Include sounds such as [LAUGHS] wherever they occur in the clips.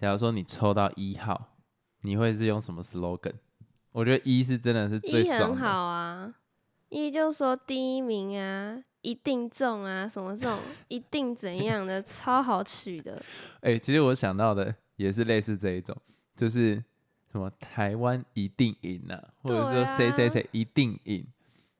假如说你抽到一号，你会是用什么 slogan？我觉得一是真的是最一爽的。很好啊，一就说第一名啊，一定中啊，什么这种一定怎样的，超好取的。[LAUGHS] 哎、其实我想到的也是类似这一种，就是什么台湾一定赢啊，或者说谁谁谁一定赢。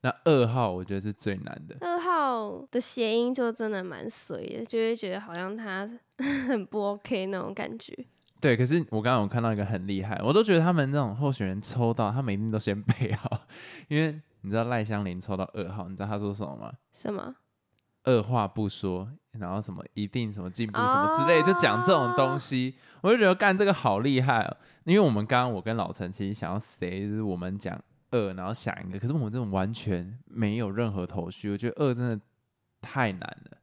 那二号我觉得是最难的，二号的谐音就真的蛮随的，就会觉得好像他 [LAUGHS] 很不 OK 那种感觉。对。可是我刚刚有看到一个很厉害，我都觉得他们那种候选人抽到，他们一定都先背好，因为你知道赖香林抽到二号，你知道他说什么吗？什么？二话不说，然后什么一定什么进步什么之类，就讲这种东西，我就觉得干这个好厉害哦。因为我们刚刚我跟老陈其实想要谁，就是我们讲二，然后想一个，可是我们这种完全没有任何头绪，我觉得二真的太难了。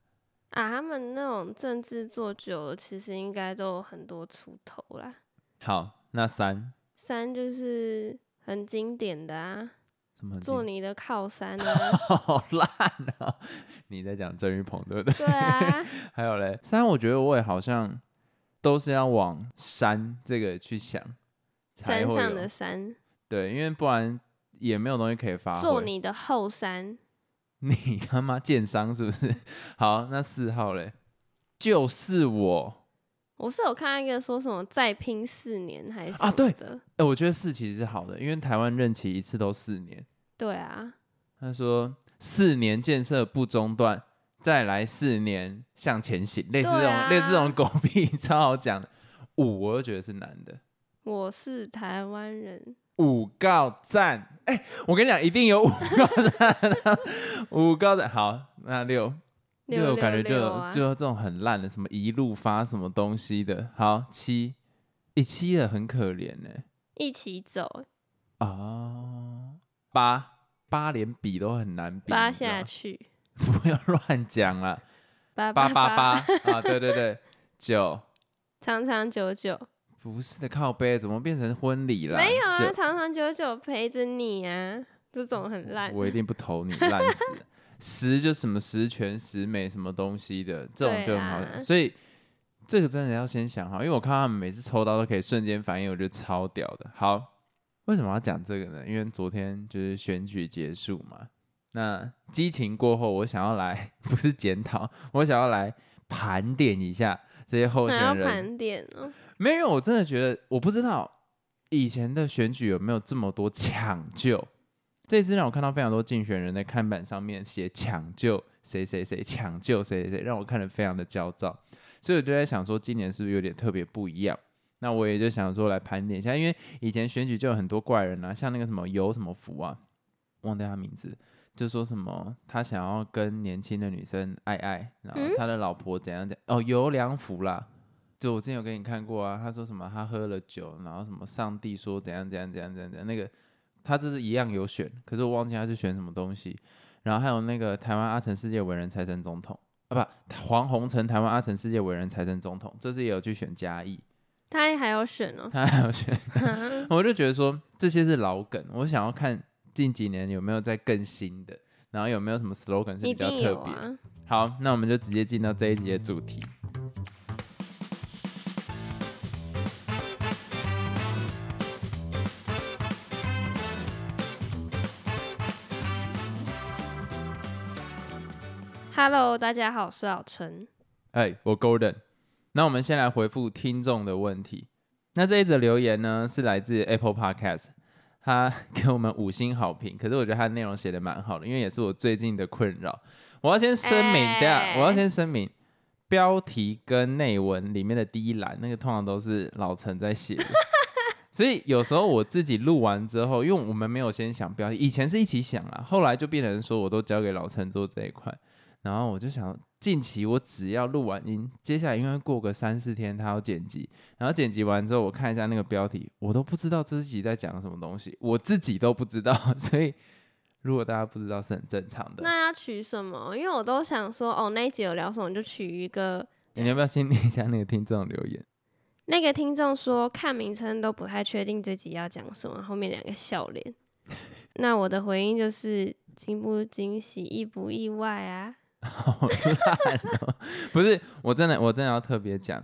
啊，他们那种政治做久了，其实应该都有很多出头啦。好，那三三就是很经典的啊，什么做你的靠山啊。[LAUGHS] 好烂啊！你在讲郑玉鹏对不对？对啊，[LAUGHS] 还有嘞，三我觉得我也好像都是要往山这个去想，山上的山，对，因为不然也没有东西可以发挥。做你的后山。[LAUGHS] 你他妈建商是不是？[LAUGHS] 好，那四号嘞，就是我。我是有看到一个说什么再拼四年还是啊对的，哎、我觉得四其实是好的，因为台湾任期一次都四年。对啊，他说四年建设不中断，再来四年向前行，类似这种、啊类似这种狗屁 [LAUGHS] 超好讲的。五我又觉得是难的，我是台湾人，五告赞。哎、我跟你讲，一定有五告赞，五告赞。好，那六。六感觉就就有这种很烂的，什么一路发什么东西的。好，七，一七的很可怜呢。一起走，哦，八。八连比都很难比，扒你知道吗？下去，不要乱讲了。八八。八八八。啊，对对对，九。长长久久，不是的靠背，怎么变成婚礼了？没有啊，长长久久陪着你啊，这种很烂。我一定不投你，烂死。[LAUGHS] 十就什么十全十美什么东西的，这种就很好啊所以这个真的要先想好，因为我看他们每次抽到都可以瞬间反应，我觉得超屌的。好，为什么要讲这个呢？因为昨天就是选举结束嘛，那激情过后，我想要来 [LAUGHS] 不是检讨，我想要来盘点一下这些候选人。盘点哦，没有，我真的觉得我不知道以前的选举有没有这么多抢救。这次让我看到非常多竞选人在看板上面写“抢救谁谁谁”，抢救谁谁谁，让我看得非常的焦躁。所以我就在想说，今年是不是有点特别不一样？那我也就想说来盘点一下，因为以前选举就有很多怪人啊，像那个什么游什么福啊，忘掉他名字，就说什么他想要跟年轻的女生爱爱，然后嗯他的老婆怎样怎样，哦，游良福啦，就我之前有给你看过啊，他说什么他喝了酒，然后什么上帝说怎样怎样怎样怎样怎样，那个他这是一样有选，可是我忘记他是选什么东西。然后还有那个台湾阿成世界伟人财神总统啊，不，黄宏成台湾阿成世界伟人财神总统，这次也有去选嘉义，他还要选哦。他还要选，[LAUGHS] 我就觉得说这些是老梗，我想要看近几年有没有在更新的，然后有没有什么 slogan 是比较特别。啊，好，那我们就直接进到这一集的主题。Hello，大家好，我是老陈。哎，我 Golden。那我们先来回复听众的问题。那这一则留言呢，是来自 Apple Podcast，他 [LAUGHS] 给我们五星好评。可是我觉得他的内容写的蛮好的，因为也是我最近的困扰。我要先声明，哎等一下我要先声明，标题跟内文里面的第一栏那个通常都是老陈在写的。[LAUGHS] 所以有时候我自己录完之后，因为我们没有先想标题，以前是一起想啊，后来就变成说我都交给老陈做这一块。然后我就想，近期我只要录完音，接下来因为过个三四天他要剪辑，然后剪辑完之后我看一下那个标题，我都不知道这集在讲什么东西，我自己都不知道，[LAUGHS] 所以如果大家不知道是很正常的。那要取什么？因为我都想说，哦，那一集有聊什么，就取一个。你要不要先念一下那个听众留言？[LAUGHS] 那个听众说，看名称都不太确定这集要讲什么，后面两个笑脸。[LAUGHS] 那我的回应就是惊不惊喜，意不意外啊？好烂哦！不是，我真的我真的要特别讲，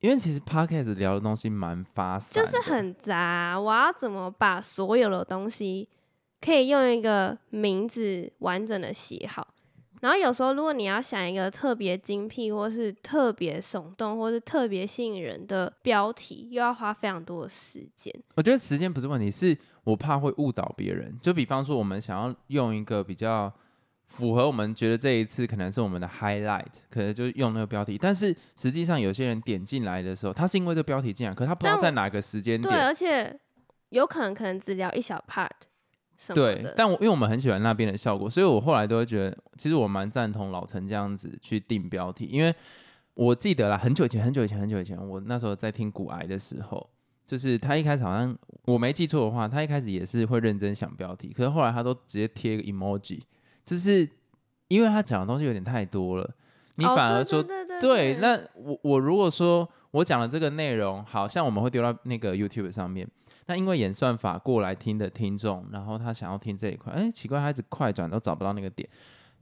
因为其实 podcast 聊的东西蛮发散，就是很杂。我要怎么把所有的东西可以用一个名字完整的写好？然后有时候如果你要想一个特别精辟，或是特别耸动，或是特别吸引人的标题，又要花非常多的时间。我觉得时间不是问题，是我怕会误导别人。就比方说，我们想要用一个比较符合我们觉得这一次可能是我们的 highlight，可能就用那个标题。但是实际上，有些人点进来的时候，他是因为这个标题进来，可他不知道在哪个时间点对，点。而且有可能可能只聊一小 part 什么的，。对但我因为我们很喜欢那边的效果，所以我后来都会觉得，其实我蛮赞同老陈这样子去定标题，因为我记得啦，很久以前，很久以前，很久以前，我那时候在听骨癌的时候，就是他一开始好像我没记错的话，他一开始也是会认真想标题，可是后来他都直接贴一个 emoji，就是因为他讲的东西有点太多了，你哦反而说对那我我如果说我讲的这个内容，好像我们会丢到那个 YouTube 上面，那因为演算法过来听的听众，然后他想要听这一块，哎，奇怪，他一直快转都找不到那个点。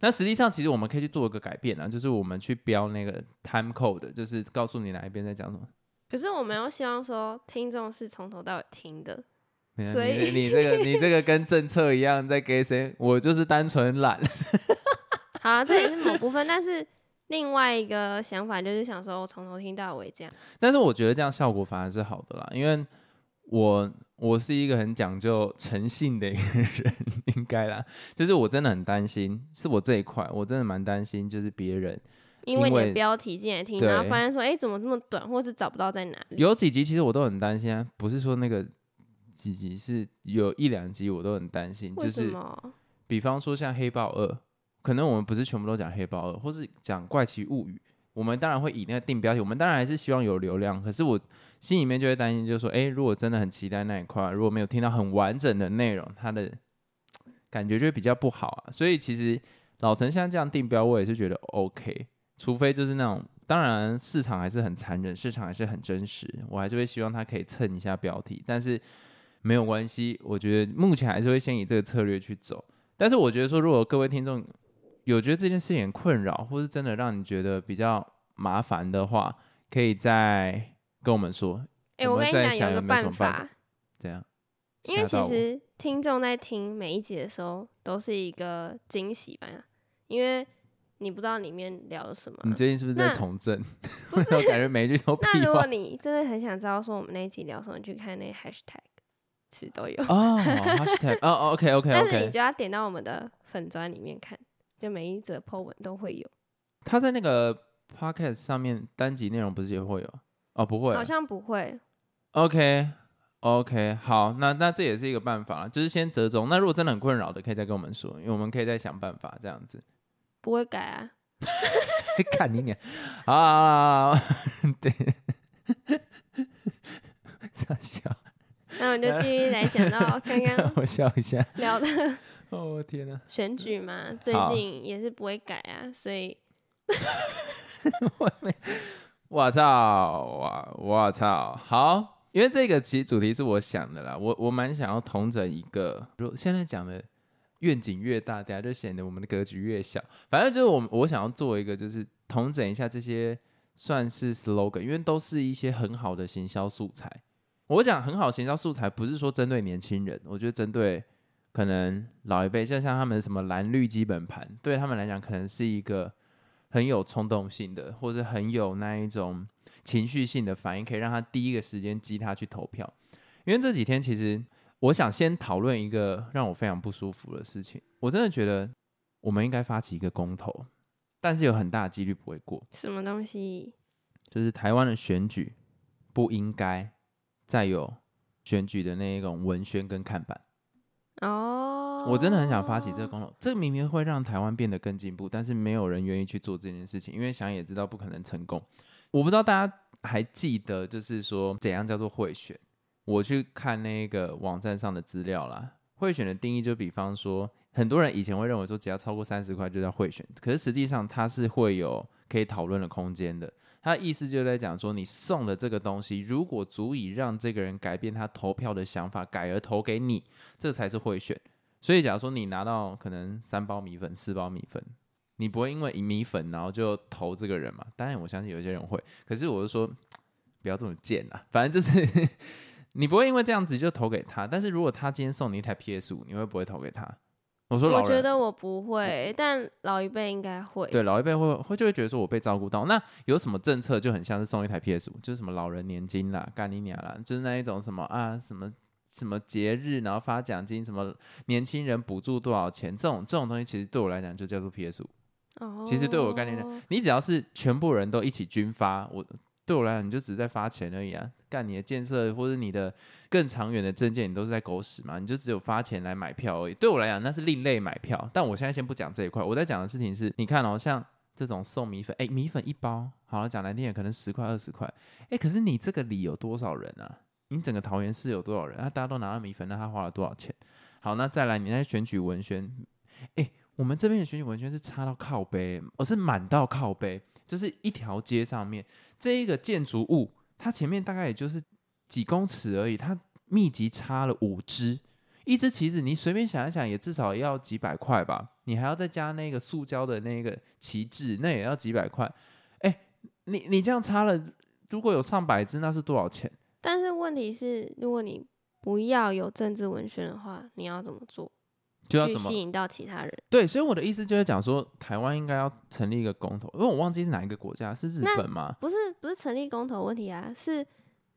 那实际上，其实我们可以去做一个改变啊，就是我们去标那个 time code，就是告诉你哪一边在讲什么。可是我们又希望说听众是从头到尾听的，所以你你这个你这个跟政策一样在给谁？我就是单纯懒。[LAUGHS] 好、啊，这也是某部分，但是另外一个想法就是想说，我从头听到尾这样。但是我觉得这样效果反而是好的啦，因为我我是一个很讲究诚信的一个人，[LAUGHS] 应该啦。就是我真的很担心，是我这一块，我真的蛮担心，就是别人因为你的标题进来听，然后发现说，哎、怎么这么短，或是找不到在哪里？有几集其实我都很担心啊，不是说那个几集是有一两集我都很担心，就是？比方说像黑豹二，可能我们不是全部都讲黑豹二，或是讲怪奇物语，我们当然会以那个定标题，我们当然还是希望有流量，可是我心里面就会担心，就是说，诶，如果真的很期待那一块，如果没有听到很完整的内容，它的 [TSK] 感觉就会比较不好啊。所以其实老陈现在这样定标，我也是觉得 OK，除非就是那种。当然，市场还是很残忍，市场还是很真实，我还是会希望它可以蹭一下标题，但是没有关系，我觉得目前还是会先以这个策略去走。但是我觉得说，如果各位听众有觉得这件事情很困扰，或是真的让你觉得比较麻烦的话，可以再跟我们说。哎、我我跟你讲，有一个办法，这样，因为其实听众在听每一集的时候都是一个惊喜吧，因为你不知道里面聊了什么。你最近是不是在那从政？不 [LAUGHS] 我感觉每一句都屁那如果。你真的很想知道说我们那一集聊什么，你去看那 hashtag，其实都有。哦，hashtag 哦哦，OK OK [LAUGHS] 但是你就要点到我们的粉砖里面看，就每一则 po 文都会有，他在那个 podcast 上面单集内容不是也会有？哦，不会啊好像不会。OK OK，好，那那这也是一个办法啦，就是先折中。那如果真的很困扰的，可以再跟我们说，因为我们可以再想办法这样子。不会改啊，[LAUGHS] 看你脸，好好好好，[LAUGHS] 对，傻笑，那我们就继续来讲到刚刚我笑一下。[LAUGHS] 聊的 [LAUGHS] 哦，我天哪！选举嘛，最近也是不会改啊，所以 [LAUGHS] 我操！哇！我操！好，因为这个其实主题是我想的啦，我我蛮想要统整一个，如现在讲的愿景越大，等下就显得我们的格局越小。反正就是我我想要做一个，就是统整一下这些算是 slogan，因为都是一些很好的行销素材。我讲很好的行销素材，不是说针对年轻人，我觉得针对可能老一辈，就像他们什么蓝绿基本盘，对他们来讲可能是一个很有冲动性的，或者很有那一种情绪性的反应，可以让他第一个时间激他去投票。因为这几天其实我想先讨论一个让我非常不舒服的事情，我真的觉得我们应该发起一个公投，但是有很大的几率不会过，什么东西？就是台湾的选举不应该再有选举的那一种文宣跟看板。哦，我真的很想发起这个公投，这明明会让台湾变得更进步，但是没有人愿意去做这件事情，因为想也知道不可能成功。我不知道大家还记得，就是说怎样叫做贿选？我去看那个网站上的资料啦，贿选的定义就比方说，很多人以前会认为说只要超过三十块就叫贿选，可是实际上它是会有可以讨论的空间的。他的意思就在讲说，你送的这个东西，如果足以让这个人改变他投票的想法，改而投给你，这才是贿选。所以，假如说你拿到可能三包米粉、四包米粉，你不会因为米粉然后就投这个人嘛？当然，我相信有些人会。可是我是说，不要这么贱啊，反正就是 [LAUGHS] 你不会因为这样子就投给他，但是如果他今天送你一台 PS 五，你会不会投给他？我说老我，觉得我不会，但老一辈应该会。对老一辈会会就会觉得说我被照顾到，那有什么政策就很像是送一台 PS 五，就是什么老人年金啦、干你娘啦，就是那一种什么啊什么。什么节日，然后发奖金，什么年轻人补助多少钱，这种这种东西，其实对我来讲就叫做 PS 五。哦，其实对我概念呢你只要是全部人都一起均发，我对我来讲，你就只是在发钱而已啊。干你的建设或者你的更长远的证件，你都是在狗屎嘛，你就只有发钱来买票而已。对我来讲，那是另类买票。但我现在先不讲这一块，我在讲的事情是，你看哦，像这种送米粉，哎，米粉一包，好了，讲难听点，可能十块二十块，哎，可是你这个里有多少人啊？你整个桃园市有多少人？啊，大家都拿到米粉，那他花了多少钱？好，那再来，你在选举文宣，哎，我们这边的选举文宣是插到靠背，而是满到靠背，就是一条街上面这一个建筑物，它前面大概也就是几公尺而已，它密集插了五支，一支旗子你随便想一想，也至少要几百块吧？你还要再加那个塑胶的那个旗帜，那也要几百块。哎，你你这样插了，如果有上百支，那是多少钱？但是问题是，如果你不要有政治文宣的话，你要怎么做？去就要怎么吸引到其他人？对，所以我的意思就是讲说，台湾应该要成立一个公投，因为我忘记是哪一个国家，是日本吗？不是不是成立公投问题啊，是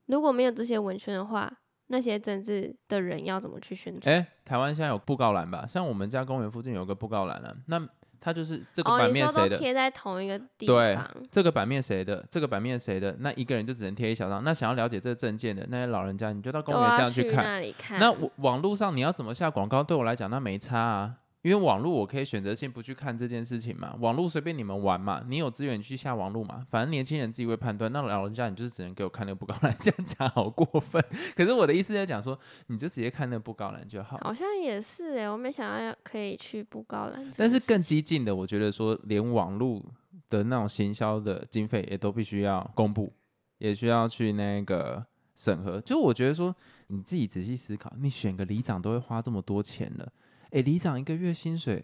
如果没有这些文宣的话，那些政治的人要怎么去宣传？哎，台湾现在有布告栏吧？像我们家公园附近有个布告栏啊，那它就是这个哦，版面谁的？贴在同一个地对方，这个版面谁的？这个版面谁的？那一个人就只能贴一小张。那想要了解这个证件的那些老人家，你就到公园这样去样看。那里看。那网网络上你要怎么下广告？对我来讲，那没差啊，因为网络我可以选择性不去看这件事情嘛。网络随便你们玩嘛，你有资源去下网络嘛，反正年轻人自己会判断。那老人家你就是只能给我看那个布告栏，[LAUGHS] 这样讲好过分。可是我的意思在讲说，你就直接看那个布告栏就好。好像也是哎，我没想到要可以去布告栏。但是更激进的，我觉得说连网络的那种行销的经费也都必须要公布，也需要去那个审核。就我觉得说，你自己仔细思考，你选个里长都会花这么多钱了，诶，里长一个月薪水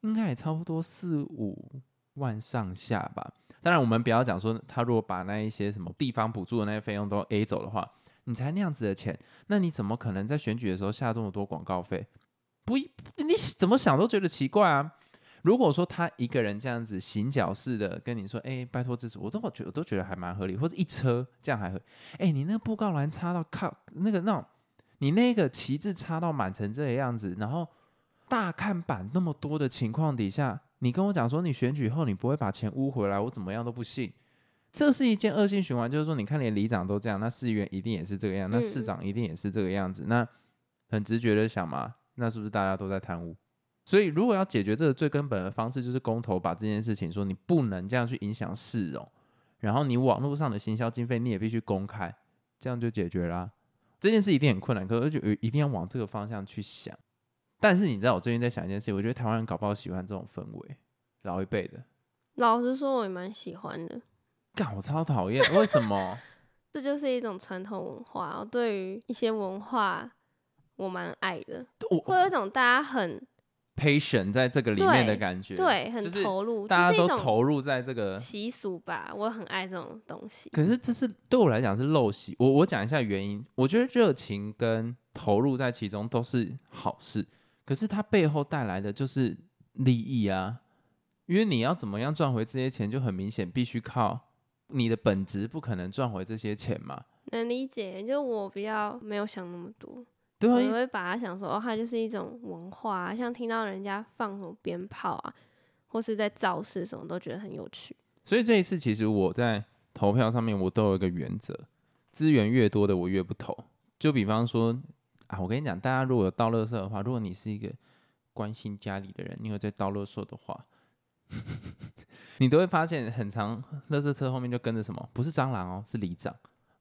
应该也差不多四五万上下吧。当然，我们不要讲说他如果把那一些什么地方补助的那些费用都 A 走的话，你才那样子的钱，那你怎么可能在选举的时候下这么多广告费？不一，你怎么想都觉得奇怪啊。如果说他一个人这样子行脚式的跟你说，哎、拜托支持我，我都觉我都觉得还蛮合理，或者一车这样还合理。哎、你那布告栏插到靠那个那种，你那个旗帜插到满成这个样子，然后大看板那么多的情况底下，你跟我讲说你选举后你不会把钱污回来，我怎么样都不信。这是一件恶性循环，就是说，你看连里长都这样，那市议员一定也是这个样，那嗯市长一定也是这个样子。那很直觉的想嘛，那是不是大家都在贪污？所以，如果要解决这个最根本的方式，就是公投把这件事情说你不能这样去影响市容，然后你网络上的行销经费你也必须公开，这样就解决啦、这件事一定很困难，可是就一定要往这个方向去想。但是你知道，我最近在想一件事情，我觉得台湾人搞不好喜欢这种氛围，老一辈的，老实说，我也蛮喜欢的。干我超讨厌，为什么？[LAUGHS] 这就是一种传统文化。我对于一些文化，我蛮爱的，会我有一种大家很 patient 在这个里面的感觉，对很就是投入，大家都投入在这个习俗吧。我很爱这种东西。可是这是对我来讲是陋习。我我讲一下原因，我觉得热情跟投入在其中都是好事，可是它背后带来的就是利益啊。因为你要怎么样赚回这些钱，就很明显必须靠你的本职，不可能赚回这些钱嘛。能理解，就我比较没有想那么多，对啊，我会把它想说，哦，它就是一种文化啊、像听到人家放什么鞭炮啊，或是在造势什么，都觉得很有趣。所以这一次其实我在投票上面我都有一个原则，资源越多的我越不投。就比方说啊，我跟你讲，大家如果有倒垃圾的话，如果你是一个关心家里的人，你有在倒垃圾的话，[LAUGHS] 你都会发现很长，垃圾车后面就跟着什么？不是蟑螂哦，是里长。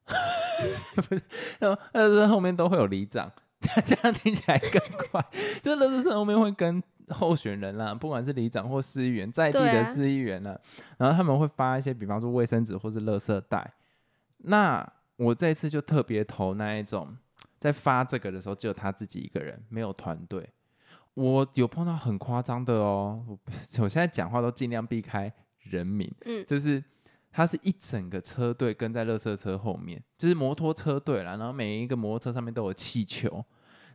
[LAUGHS] 不是，然后垃圾车后面都会有里长，[LAUGHS] 这样听起来更快。就垃圾车后面会跟候选人啦，不管是里长或市议员，在地的市议员啦，然后他们会发一些，比方说卫生纸或是垃圾袋。那我这次就特别投那一种，在发这个的时候只有他自己一个人，没有团队。我有碰到很夸张的哦，我 [LAUGHS] 我现在讲话都尽量避开人名，嗯，就是他是一整个车队跟在垃圾车后面，就是摩托车队啦，然后每一个摩托车上面都有气球，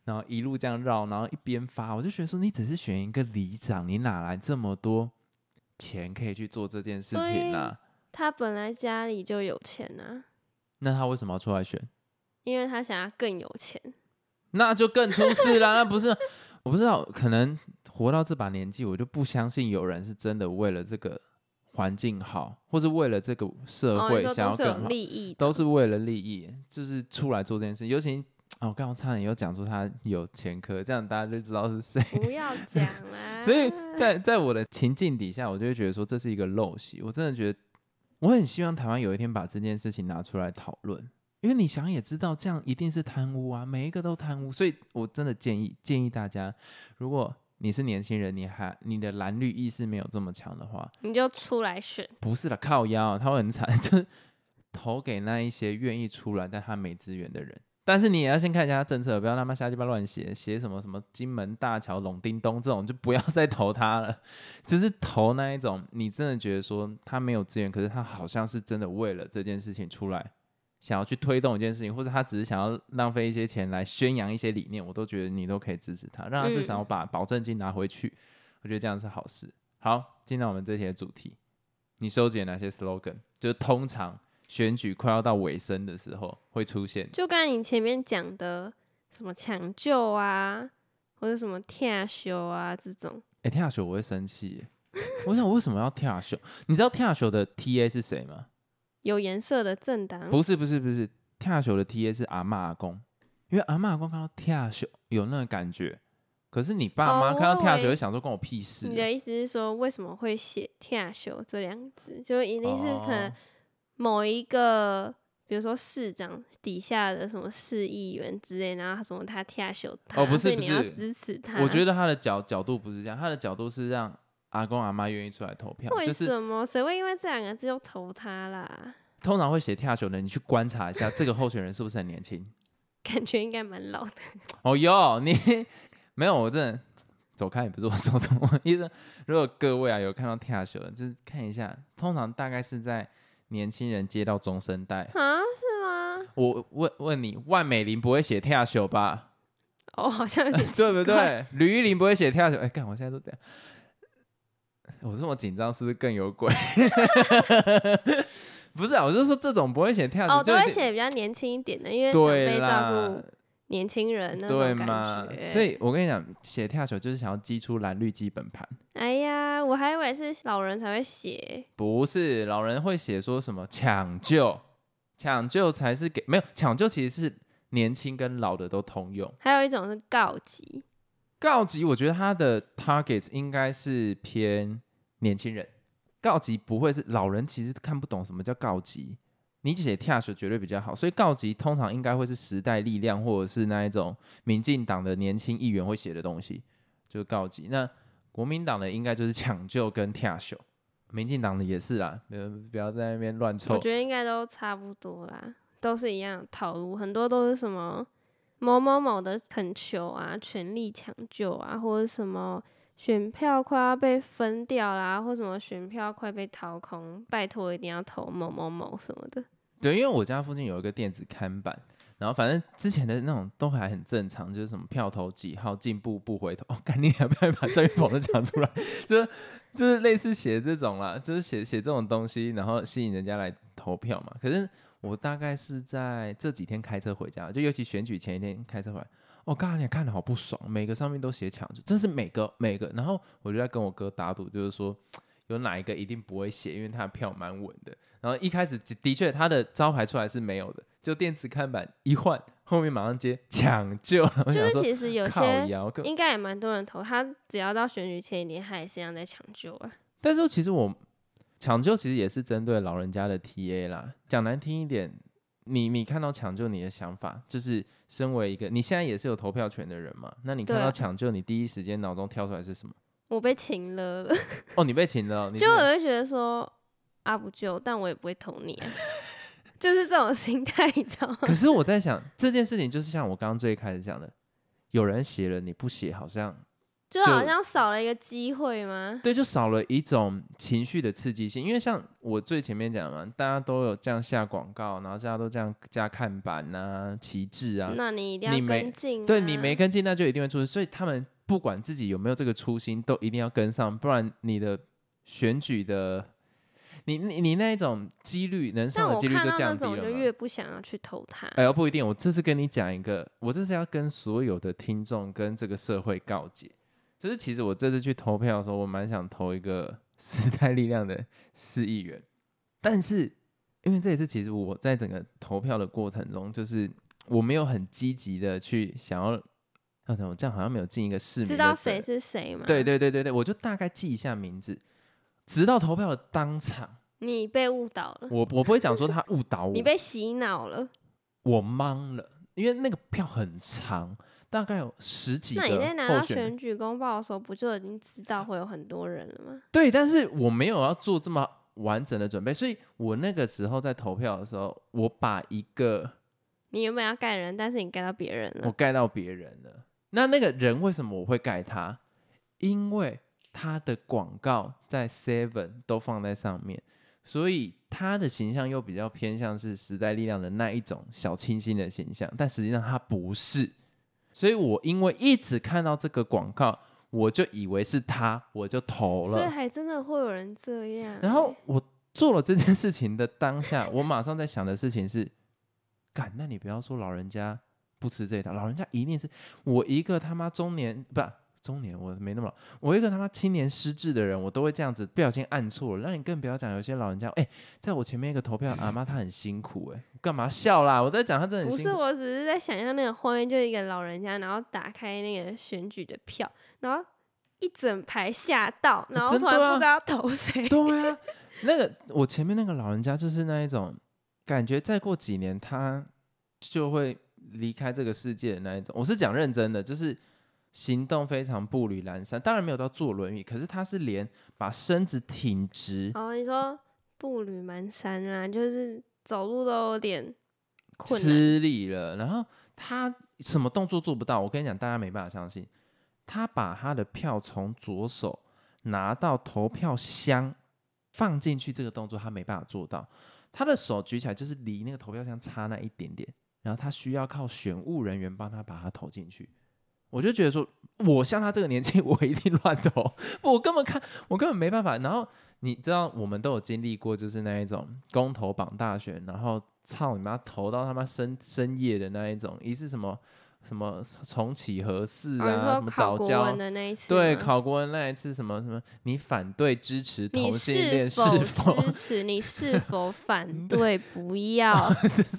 然后一路这样绕，然后一边发，我就觉得说，你只是选一个里长，你哪来这么多钱可以去做这件事情呢、他本来家里就有钱啊，那他为什么要出来选？因为他想要更有钱。那就更出事啦！[LAUGHS] 那不是，我不知道，可能活到这把年纪，我就不相信有人是真的为了这个环境好，或是为了这个社会想要更好，利益，都是为了利益，就是出来做这件事。尤其哦，我刚刚差点又讲出他有前科，这样大家就知道是谁。不要讲啦。[LAUGHS] 所以在在我的情境底下，我就会觉得说这是一个陋习。我真的觉得，我很希望台湾有一天把这件事情拿出来讨论，因为你想也知道，这样一定是贪污啊，每一个都贪污。所以我真的建议建议大家，如果你是年轻人，你还你的蓝绿意识没有这么强的话，你就出来选，不是的，靠腰，他会很惨，[LAUGHS] 就是投给那一些愿意出来但他没资源的人。但是你也要先看一下他政策，不要他妈瞎鸡巴乱写，写什么什么金门大桥、拢叮咚这种，就不要再投他了。就是投那一种，你真的觉得说他没有资源，可是他好像是真的为了这件事情出来，想要去推动一件事情，或者他只是想要浪费一些钱来宣扬一些理念，我都觉得你都可以支持他，让他至少嗯把保证金拿回去。我觉得这样是好事。好，进到我们这题的主题，你收集哪些 slogan？就是通常选举快要到尾声的时候会出现。就刚才你前面讲的什么抢救啊，或者什么跳修啊这种，哎、跳球我会生气，我想我为什么要跳球？你知道跳球的 TA 是谁吗？有颜色的政党，不是不是不是，跳球的 TA 是阿妈阿公，因为阿妈阿公看到跳球有那个感觉，可是你爸妈哦看到跳球会想说关我屁事你。的意思是说，为什么会写“跳球”这两个字？就一定是可能哦某一个，比如说市长底下的什么市议员之类，然后什么他跳球他，哦不是不是支持他。我觉得他的角角度不是这样，他的角度是让阿公阿妈愿意出来投票，为什么谁会因为这两个字就投他啦？通常会写跳球的，你去观察一下这个候选人是不是很年轻。感觉应该蛮老的。哦哟，你没有，我真的走开，也不是我说什么意思。如果各位啊有看到跳球的，就是看一下，通常大概是在年轻人接到中生代。啊，是吗？我问问你，万美玲不会写跳球吧？哦，好像有点对不？对？吕玉玲不会写跳球。哎，干，我现在都这样。我这么紧张，是不是更有鬼？不是啊，我就说这种不会写跳球，哦，都会写比较年轻一点的，因为长对辈照啦顾，年轻人那对种感嘛？觉。所以我跟你讲，写跳球就是想要激出蓝绿基本盘。哎呀，我还以为是老人才会写，不是，老人会写说什么抢救，抢救才是给没有抢救，其实是年轻跟老的都通用。还有一种是告急，告急，我觉得他的 target 应该是偏年轻人，告急不会是老人，其实看不懂什么叫告急。你写 Tash 绝对比较好，所以告急通常应该会是时代力量或者是那一种民进党的年轻议员会写的东西，就是告急。那国民党的应该就是抢救跟 Tash，民进党的也是啦，不要不要在那边乱凑我。觉得应该都差不多啦，都是一样套路，很多都是什么某某某的恳求啊、全力抢救啊，或者什么选票快要被分掉啦，或什么选票快被掏空，拜托一定要投某某某什么的。对，因为我家附近有一个电子看板，然后反正之前的那种都还很正常，就是什么票投几号，进步不回头。哦，[LAUGHS] 赶紧要不要把郑云鹏都讲出来？就是就是类似写这种啦，就是写写这种东西，然后吸引人家来投票嘛。可是我大概是在这几天开车回家，就尤其选举前一天开车回来，哦，刚才你看的好不爽，每个上面都写抢救，真是每个每个。然后我就在跟我哥打赌，就是说有哪一个一定不会写，因为他的票蛮稳的。然后一开始的确他的招牌出来是没有的，就电子看板一换，后面马上接抢救。就是其实有些应该也蛮多人投，他只要到选举前一天，他也是一样在抢救啊。但是其实我抢救其实也是针对老人家的 TA 啦。讲难听一点，你你看到抢救，你的想法就是身为一个你现在也是有投票权的人嘛？那你看到抢救，你第一时间脑中跳出来是什么？我被擒了了，哦，你被擒了哦，你就我会觉得说啊不救，但我也不会投你、啊，[LAUGHS] 就是这种心态，你知道吗？可是我在想这件事情，就是像我刚刚最开始讲的，有人写了你不写，好像就好像少了一个机会吗？对，就少了一种情绪的刺激性。因为像我最前面讲嘛，大家都有这样下广告，然后大家都这样加看板啊、旗帜啊，那你一定要跟进、啊。对你没跟进，那就一定会出事。所以他们不管自己有没有这个初心，都一定要跟上，不然你的选举的，你你你那一种几率能上的几率就降低了越不想要去投他。哎呦，不一定。我这次跟你讲一个，我这次要跟所有的听众跟这个社会告解，就是其实我这次去投票的时候，我蛮想投一个 [LAUGHS] 时代力量的市议员，但是因为这一次其实我在整个投票的过程中，就是我没有很积极的去想要，那，怎么这样好像没有尽一个市民知道谁是谁吗？对，对对对对，我就大概记一下名字，直到投票的当场，你被误导了，我我不会讲说他误导 [LAUGHS] 我，你被洗脑了。我懵了，因为那个票很长，大概有十几个那你在拿到选举公报的时候，不就已经知道会有很多人了吗？对，但是我没有要做这么完整的准备，所以我那个时候在投票的时候，我把一个你原本要盖人，但是你盖到别人了。我盖到别人了。那那个人为什么我会盖他？因为他的广告在 Seven 都放在上面，所以他的形象又比较偏向是时代力量的那一种小清新的形象，但实际上他不是。所以我因为一直看到这个广告，我就以为是他，我就投了。所以还真的会有人这样欸。然后我做了这件事情的当下，我马上在想的事情是：干，那你不要说老人家不吃这一套，老人家一定是我一个他妈中年不中年，我没那么老，我一个他妈青年失智的人，我都会这样子不小心按错了。那你更不要讲有些老人家，哎、在我前面一个投票阿妈，她很辛苦、哎，干嘛笑啦？我在讲她真的很不是，我只是在想象那个画面，就一个老人家，然后打开那个选举的票，然后一整排吓到，然后突然不知道投谁。对啊，那个我前面那个老人家就是那一种感觉，再过几年他就会离开这个世界的那一种。我是讲认真的，就是行动非常步履蹒跚，当然没有到坐轮椅，可是他是连把身子挺直，哦，你说步履蹒跚啊，就是走路都有点困难。吃力了，然后他什么动作做不到。我跟你讲，大家没办法相信，他把他的票从左手拿到投票箱放进去，这个动作他没办法做到。他的手举起来就是离那个投票箱差那一点点，然后他需要靠选务人员帮他把它投进去。我就觉得说，我像他这个年纪，[LAUGHS] 我一定乱投，不我根本看，我根本没办法。然后你知道，我们都有经历过，就是那一种公投榜大选，然后操你妈投到他妈深深夜的那一种，一次什么什么重启核四哦，你啊，说什么早教的那一次，对，考国文那一次什么什么，你反对支持同你性恋是是否？支持？你是否 [LAUGHS] 反对？不要，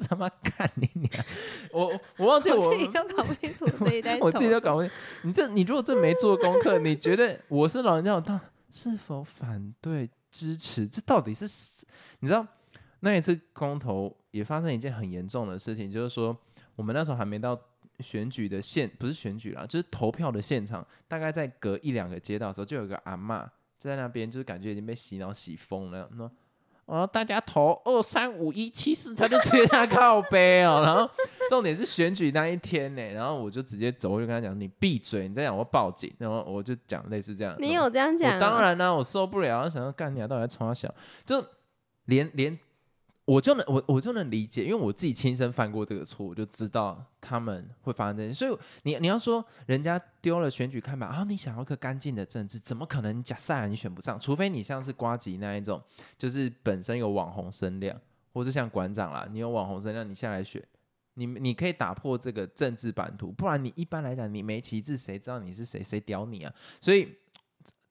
他妈干你娘！我我忘记我我自己都搞不清楚这一代 [LAUGHS] 我自己都搞不清。你这你如果这没做功课，[LAUGHS] 你觉得我是老人家，我到是否反对支持？这到底是你知道？那一次公投也发生一件很严重的事情，就是说我们那时候还没到选举的现，不是选举啦，就是投票的现场，大概在隔一两个街道的时候，就有一个阿嬷在那边，就是感觉已经被洗脑洗疯了，说。哦，大家投二三五一七四，他就直接他靠背哦。然后重点是选举那一天呢，然后我就直接走我就跟他讲：“你闭嘴，你再讲我报警。”然后我就讲类似这样。你有这样讲、当然啦、我受不了，想要干你啊，到底在冲他想，就连连我就能我我就能理解，因为我自己亲身犯过这个错，我就知道他们会发生这些。所以你你要说人家丢了选举看板，啊、你想要个干净的政治，怎么可能假赛你选不上？除非你像是瓜吉那一种，就是本身有网红声量，或是像馆长啦，你有网红声量，你下来选。你你可以打破这个政治版图，不然你一般来讲，你没旗帜，谁知道你是谁？谁屌你啊？所以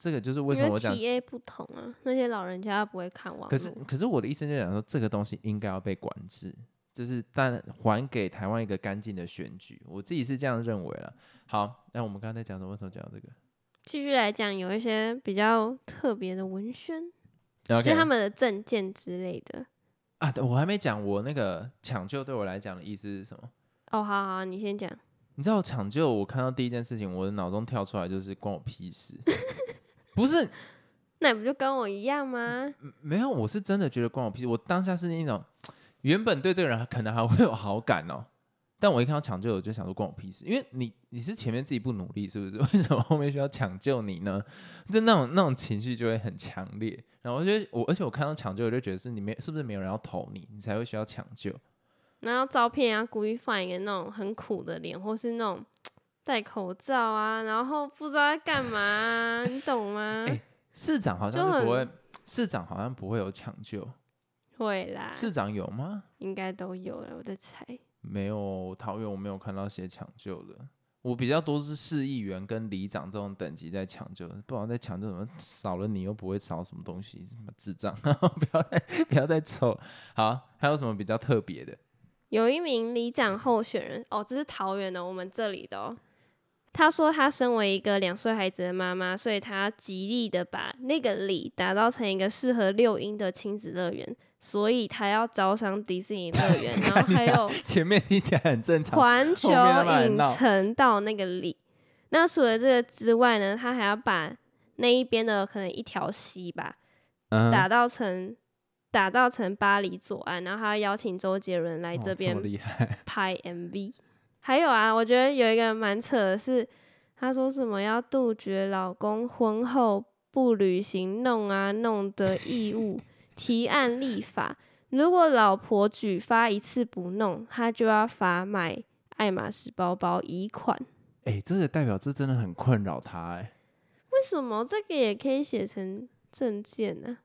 这个就是为什么我讲 T A 不同啊，那些老人家不会看网。可是，可是我的意思就讲说，这个东西应该要被管制，就是但还给台湾一个干净的选举，我自己是这样认为了。好，那我们刚才在讲什么？为什么讲到这个继续来讲，有一些比较特别的文宣就是他们的证件之类的。啊，我还没讲我那个抢救对我来讲的意思是什么？哦，好好，你先讲。你知道抢救，我看到第一件事情，我的脑中跳出来就是关我屁事，[LAUGHS] 不是那你不就跟我一样吗？没有，我是真的觉得关我屁事。我当下是那种 [TSK] 原本对这个人可能还会有好感哦，但我一看到抢救，我就想说关我屁事，因为你你是前面自己不努力，是不是？[LAUGHS] 为什么后面需要抢救你呢？就那种那种情绪就会很强烈。然后我觉得我，而且我看到抢救，我就觉得是你没是不是没有人要投你，你才会需要抢救。然后照片啊，故意放一个那种很苦的脸，或是那种戴口罩啊，然后不知道在干嘛啊，你懂吗？哎市长好像是不会，市长好像不会有抢救，会啦，市长有吗？应该都有了，我在猜。没有，桃园我没有看到写抢救的。我比较多是市议员跟里长这种等级在抢救，不然在抢救什么，少了你又不会少什么东西，什么智障，[LAUGHS] 不要再不要再抽。好，还有什么比较特别的？有一名里长候选人，哦，这是桃园的，我们这里的哦。他说，他身为一个两岁孩子的妈妈，所以他极力的把那个里打造成一个适合六婴的亲子乐园，所以他要招商迪士尼乐 [LAUGHS] 园，然后还有前面听起来很正常，环球影城到那个里。那除了这个之外呢，他还要把那一边的可能一条溪吧，嗯打造成打造成巴黎左岸，然后还要邀请周杰伦来这边拍 MV。还有啊，我觉得有一个蛮扯的是，他说什么要杜绝老公婚后不履行弄啊弄的义务，提案立法，如果老婆举发一次不弄，他就要罚买爱马仕包包一款。哎、这个代表这真的很困扰他哎、为什么这个也可以写成证件呢、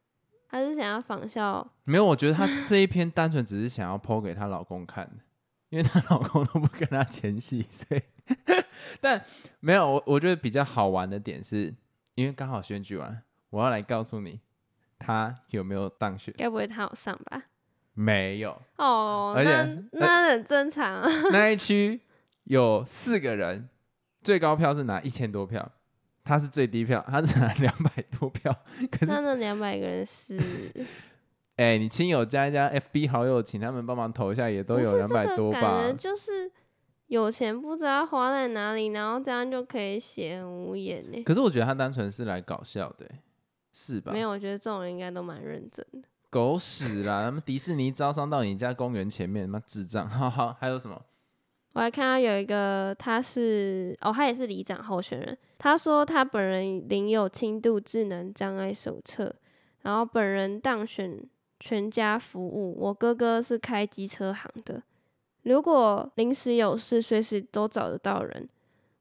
他是想要仿效？没有，我觉得她这一篇单纯只是想要剖给她老公看的，因为她老公都不跟她前戏，所以 [LAUGHS] 但没有我我觉得比较好玩的点是，因为刚好选举完，我要来告诉你她有没有当选，该不会他有上吧？没有，哦，而且呃那那很正常啊。那一区有四个人，最高票是拿一千多票，他是最低票，他只拿两百多票，可是那那两百个人是哎、你亲友加一加 FB 好友，请他们帮忙投一下，也都有两百多吧这个感？觉就是有钱不知道花在哪里，然后这样就可以写无言呢。可是我觉得他单纯是来搞笑的欸、是吧？没有，我觉得这种人应该都蛮认真的。狗屎啦！他们迪士尼招商到你家公园前面，他妈智障！哈哈，还有什么？[LAUGHS] 我还看到有一个，他是哦，他也是里长候选人。他说他本人领有轻度智能障碍手册，然后本人当选全家服务。我哥哥是开机车行的，如果临时有事，随时都找得到人。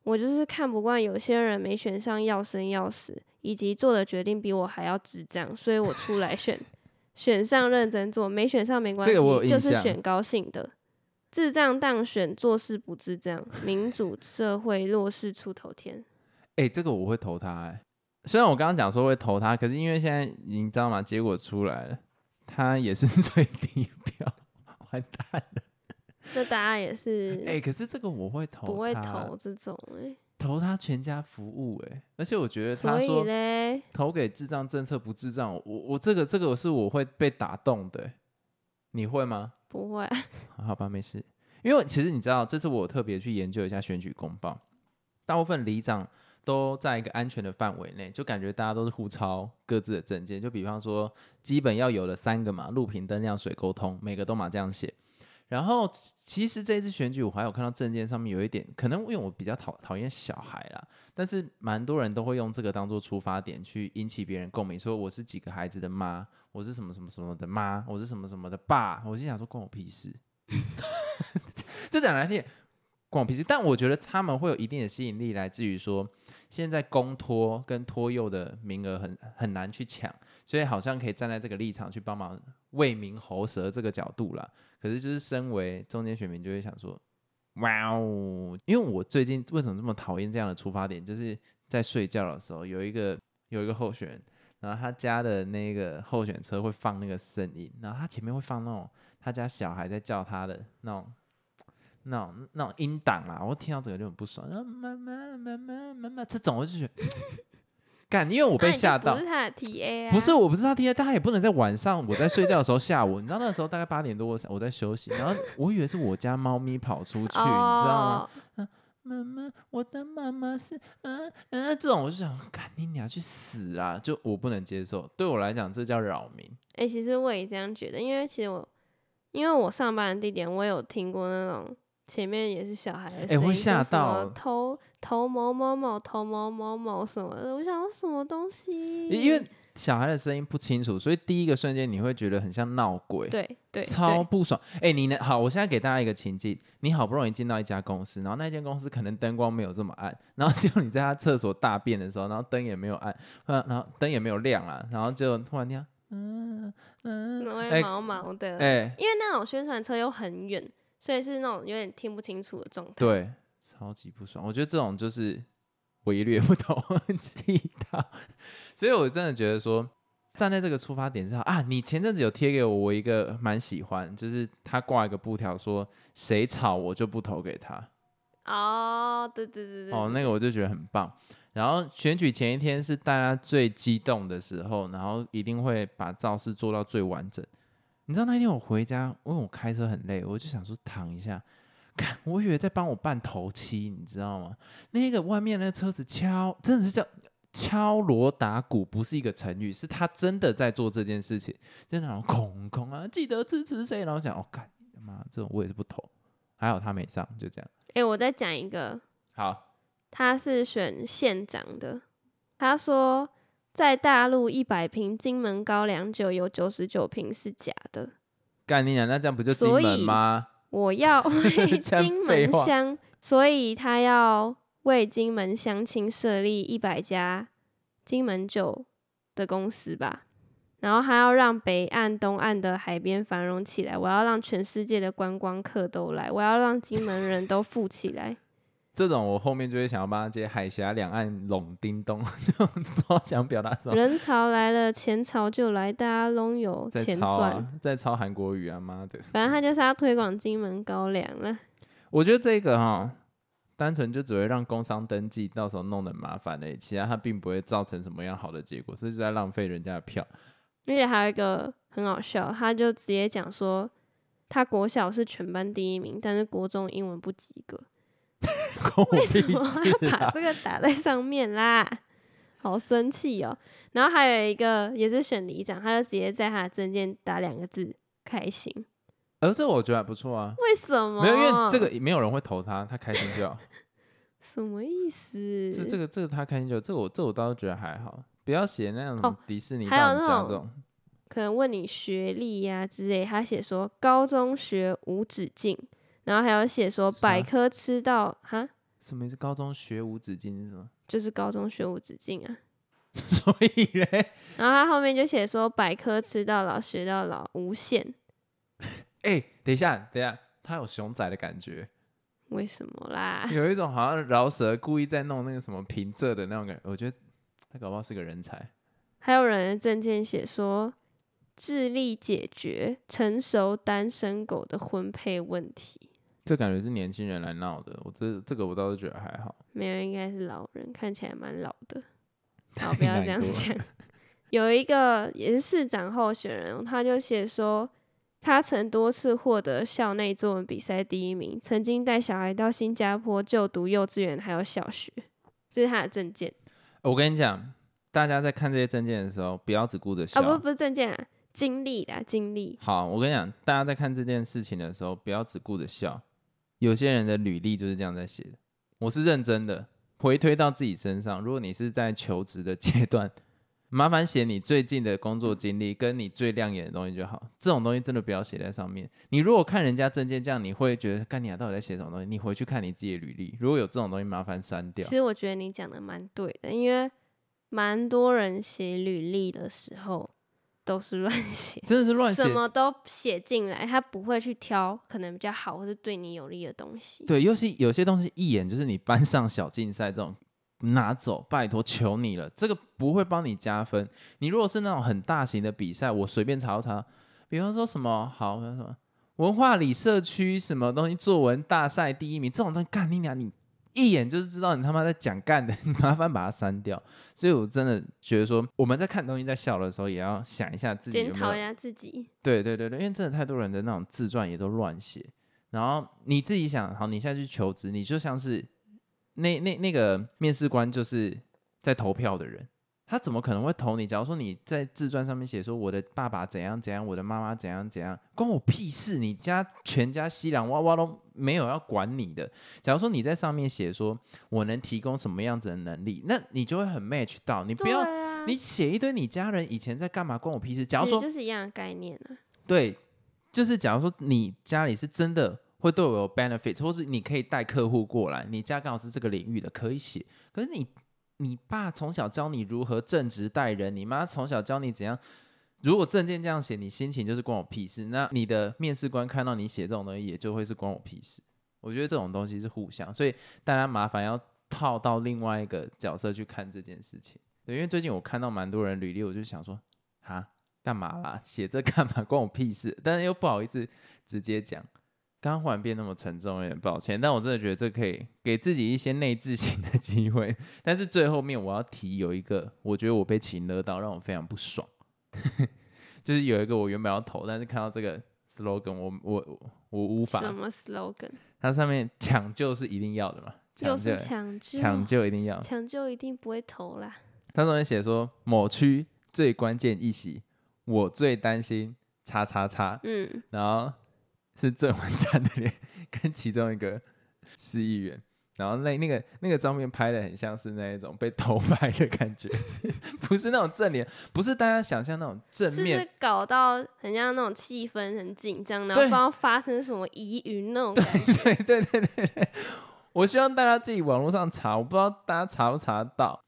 我就是看不惯有些人没选上要生要死，以及做的决定比我还要智障，所以我出来选，[LAUGHS] 选上认真做，没选上没关系，这个我就是选高兴的。智障当选，做事不智障，民主社会弱势出头天。哎、这个我会投他哎、虽然我刚刚讲说会投他，可是因为现在你知道吗？结果出来了，他也是最低票，完蛋了。那大家也是哎、可是这个我会投，不会投这种哎、投他全家服务哎、而且我觉得他说嘞，投给智障政策不智障，我我这个这个是我会被打动的欸、你会吗？不会，[LAUGHS] 好吧，没事。因为其实你知道，这次我特别去研究一下选举公报，大部分里长都在一个安全的范围内，就感觉大家都是互抄各自的证件。就比方说，基本要有的三个嘛，路平灯亮、水沟通，每个都嘛这样写。然后其实这一次选举，我还有看到证件上面有一点，可能因为我比较讨讨厌小孩啦，但是蛮多人都会用这个当做出发点去引起别人共鸣，说我是几个孩子的妈，我是什么什么什么的妈，我是什么什么的爸，我心想说关我屁事。[LAUGHS] 这讲来听，关我屁事。但我觉得他们会有一定的吸引力，来自于说现在公托跟托幼的名额很很难去抢，所以好像可以站在这个立场去帮忙为民喉舌这个角度啦。可是就是身为中间选民，就会想说，哇哦！因为我最近为什么这么讨厌这样的出发点，就是在睡觉的时候有一个有一个候选人，然后他家的那个候选车会放那个声音，然后他前面会放那种他家小孩在叫他的那种。那种那种音档啊，我听到整个就很不爽。然后妈妈妈妈妈妈这种，我就觉得，[LAUGHS] 干，因为我被吓到不是。他的 TA 啊，不是，我不是他爹，但他也不能在晚上我在睡觉的时候吓我。你知道那时候大概八点多，我我在休息，然后我以为是我家猫咪跑出去，你知道吗？嗯？妈妈，我的妈妈是嗯嗯，这种我就想，干你要去死啊！就我不能接受，对我来讲这叫扰民。哎、其实我也这样觉得，因为其实我因为我上班的地点，我有听过那种前面也是小孩的哎声音，会吓到头头某某某头某某某什么的，我想要什么东西？因为小孩的声音不清楚，所以第一个瞬间你会觉得很像闹鬼。对对对超不爽！哎、你呢好？我现在给大家一个情境：你好不容易进到一家公司，然后那间公司可能灯光没有这么暗，然后 [LAUGHS] 结果你在他厕所大便的时候，然后灯也没有暗，突然然后灯也没有亮啊，然后就突然听，嗯嗯，哎那会毛毛的，哎、因为那种宣传车又很远，所以是那种有点听不清楚的状态。对，超级不爽。我觉得这种就是我一略不懂，气到，所以我真的觉得说，站在这个出发点上啊，你前阵子有贴给我，我一个蛮喜欢，就是他挂一个布条说，谁吵我就不投给他。哦，对对对对，哦，那个我就觉得很棒。然后选举前一天是大家最激动的时候，然后一定会把造势做到最完整。你知道那一天我回家，因为我开车很累，我就想说躺一下，看我以为在帮我办头七，你知道吗？那个外面那个车子敲，真的是叫敲锣打鼓，不是一个成语，是他真的在做这件事情，就那种空空啊，记得支持谁，然后讲哦，干他妈这种我也是不投，还好他没上，就这样。哎、我再讲一个，好，他是选县长的，他说在大陆一百瓶金门高粱酒有九十九瓶是假的，干你娘，那这样不就金所门以吗？我要 [LAUGHS] 为金门乡，所以他要为金门乡亲设立一百家金门酒的公司吧。然后还要让北岸、东岸的海边繁荣起来，我要让全世界的观光客都来，我要让金门人都富起来。这种我后面就会想要帮他接海峡两岸拢叮咚，[LAUGHS] 就不知道想表达什么。人潮来了，钱潮就来，大家拢有在钱赚。抄啊，在抄韩国语啊，妈的！反正他就是要推广金门高粱了。我觉得这个哈，单纯就只会让工商登记到时候弄得很麻烦而已，其他他并不会造成什么样好的结果，这就在浪费人家的票。而且还有一个很好笑，他就直接讲说，他国小是全班第一名，但是国中英文不及格。[LAUGHS] 关我为什屁么事要把啊！这个打在上面啦？好生气哦！然后还有一个也是选里长，他就直接在他的证件打两个字“开心而这我觉得还不错啊”。，为什么？没有，因为这个没有人会投他，他开心就好。[LAUGHS] 什么意思？这这个这个他开心就好，这个我这我倒是觉得还好，不要写那种哦迪士尼还有大这种。可能问你学历呀、之类，他写说高中学无止境，然后还有写说百科吃到哈，什么意思？高中学无止境是什么？就是高中学无止境啊。[LAUGHS] 所以嘞，然后他后面就写说百科吃到老学到老无限，[LAUGHS] 哎、等一下，等一下，他有熊仔的感觉，为什么啦？有一种好像饶舌故意在弄那个什么平仄的那种感觉。我觉得他搞不好是个人才。还有人的证件写说智力解决成熟单身狗的婚配问题，这感觉是年轻人来闹的，我这这个我倒是觉得还好。没有，应该是老人，看起来蛮老的。[LAUGHS] 好，不要这样讲。有一个也是市长候选人，他就写说，他曾多次获得校内作文比赛第一名，曾经带小孩到新加坡就读幼稚园还有小学，这是他的证件我跟你讲，大家在看这些证件的时候，不要只顾着笑。啊，不不是证件啊，经历啦，经历。好，我跟你讲，大家在看这件事情的时候，不要只顾着笑。有些人的履历就是这样在写的，我是认真的。回推到自己身上，如果你是在求职的 [LAUGHS] 阶段，麻烦写你最近的工作经历跟你最亮眼的东西就好。这种东西真的不要写在上面。你如果看人家证件这样，你会觉得干你俩到底在写什么东西？你回去看你自己的履历，如果有这种东西，麻烦删掉其。实我觉得你讲的蛮对的，因为蛮多人写履历的时候都是乱写，真的是乱写什。么都写进来，他不会去挑可能比较好或者对你有利的东西。对，尤其有些东西一眼就是你班上小竞赛这种拿走，拜托求你了，这个不会帮你加分。你如果是那种很大型的比赛，我随便查一查，比方说什么好，什么文化里社区什么东西作文大赛第一名，这种东西干你俩你。一眼就是知道你他妈在讲干的，[LAUGHS] 你麻烦把它删掉。所以我真的觉得说，我们在看东西在笑的时候，也要想一下自己有有检讨一下自己，对对对对，因为真的太多人的那种自传也都乱写，然后你自己想，好，你现在去求职，你就像是那那那个面试官就是在投票的人，他怎么可能会投你？假如说你在自传上面写说我的爸爸怎样怎样，我的妈妈怎样怎样，关我屁事！你家全家西凉哇哇都没有要管你的。假如说你在上面写说我能提供什么样子的能力，那你就会很 match 到。你不要啊，你写一堆你家人以前在干嘛，关我屁事。假如说就是一样的概念啊。对，就是假如说你家里是真的会对我有 benefit，或是你可以带客户过来，你家刚好是这个领域的，可以写。可是你你爸从小教你如何正直待人，你妈从小教你怎样。如果证件这样写，你心情就是关我屁事。那你的面试官看到你写这种东西，也就会是关我屁事。我觉得这种东西是互相，所以大家麻烦要套到另外一个角色去看这件事情。因为最近我看到蛮多人履历，我就想说，哈，干嘛啦？写这干嘛？关我屁事！但是又不好意思直接讲。刚刚忽然变那么沉重，有点抱歉。但我真的觉得这可以给自己一些内置型的机会。但是最后面我要提有一个，我觉得我被请勒到，让我非常不爽。[LAUGHS] 就是有一个我原本要投，但是看到这个 slogan，我我我我无法。什么 slogan？它上面抢救是一定要的嘛？又是抢救，抢救一定要。抢救一定不会投啦。它上面写说某区最关键一席，我最担心叉叉叉。嗯，然后是郑文灿的脸跟其中一个市议员，然后那那个那个照片拍的很像是那一种被偷拍的感觉，[LAUGHS] 不是那种正脸，不是大家想象那种正是面，是搞到很像那种气氛很紧张，然后不知道发生什么疑云那种感 [LAUGHS] 觉。对对对对对，[LAUGHS] 我希望大家自己网络上查，我不知道大家查不查得到，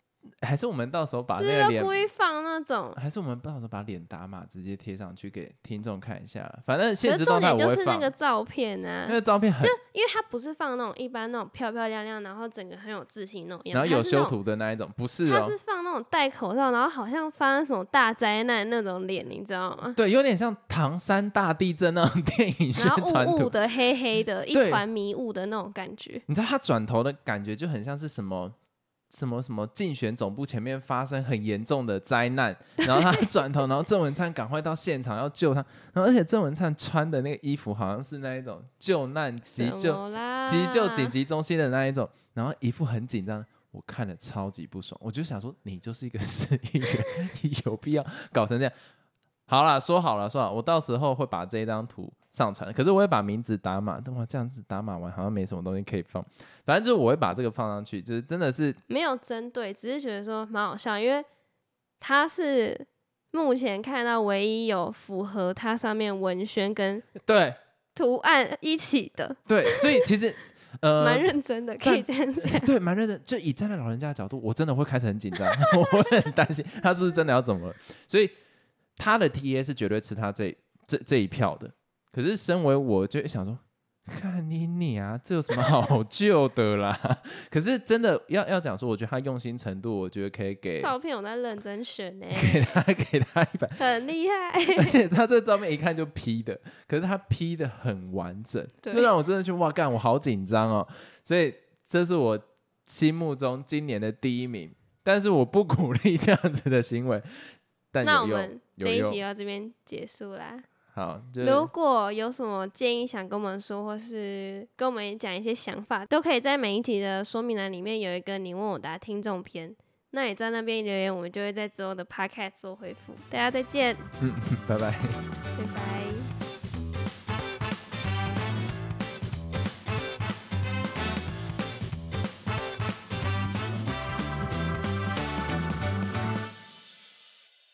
还是我们到时候把那是个脸要故意放那种。还是我们到时候把脸打码直接贴上去给听众看一下，反正可现实状态点就是那。个照片啊那，个照片很，就因为它不是放那种一般那种漂漂亮亮，然后整个很有自信那种样然后有修图的那一种，不是哦他是，放那种戴口罩，然后好像发生什么大灾难那种脸，你知道吗？对，有点像唐山大地震那种 [LAUGHS] 电影宣传图。雾雾的、黑黑的，[LAUGHS] 一团迷雾的那种感觉。你知道他转头的感觉就很像是什么什么什么竞选总部前面发生很严重的灾难，[LAUGHS] 然后他转头，然后郑文灿赶快到现场要救他，然后而且郑文灿穿的那个衣服好像是那一种救难急救？急救紧急中心的那一种，然后一副很紧张。我看了超级不爽，我就想说，你就是一个市议员，你有必要搞成这样？好啦，说好了，说好，我到时候会把这一张图上传，可是我会把名字打码，等我这样子打码完好像没什么东西可以放，反正就是我会把这个放上去，就是真的是没有针对，只是觉得说蛮好笑，因为他是目前看到唯一有符合它上面文宣跟对图案一起的，对，所以其实 [LAUGHS] 呃，蛮认真的，可以这样讲。[LAUGHS] 对，蛮认真。就以站在老人家的角度，我真的会开始很紧张，[LAUGHS] 我会很担心他是不是真的要怎么了。所以他的 TA 是绝对吃他这这这一票的。可是身为我，就想说，看你你啊，这有什么好救的啦？[LAUGHS] 可是真的要要讲说，我觉得他用心程度，我觉得可以给照片我在认真选呢、[LAUGHS] 给他给他一百。[LAUGHS] 很厉害。而且他这照片一看就 P 的，可是他 P 的很完整，对就让我真的去哇干，我好紧张哦。所以这是我心目中今年的第一名，但是我不鼓励这样子的行为。但那我们有用这一集到这边结束啦。好，如果有什么建议想跟我们说，或是跟我们讲一些想法，都可以在每一集的说明栏里面有一个你问我答听众篇。那你在那边留言，我们就会在之后的 podcast 做回复。大家再见，[LAUGHS] 拜拜。拜拜。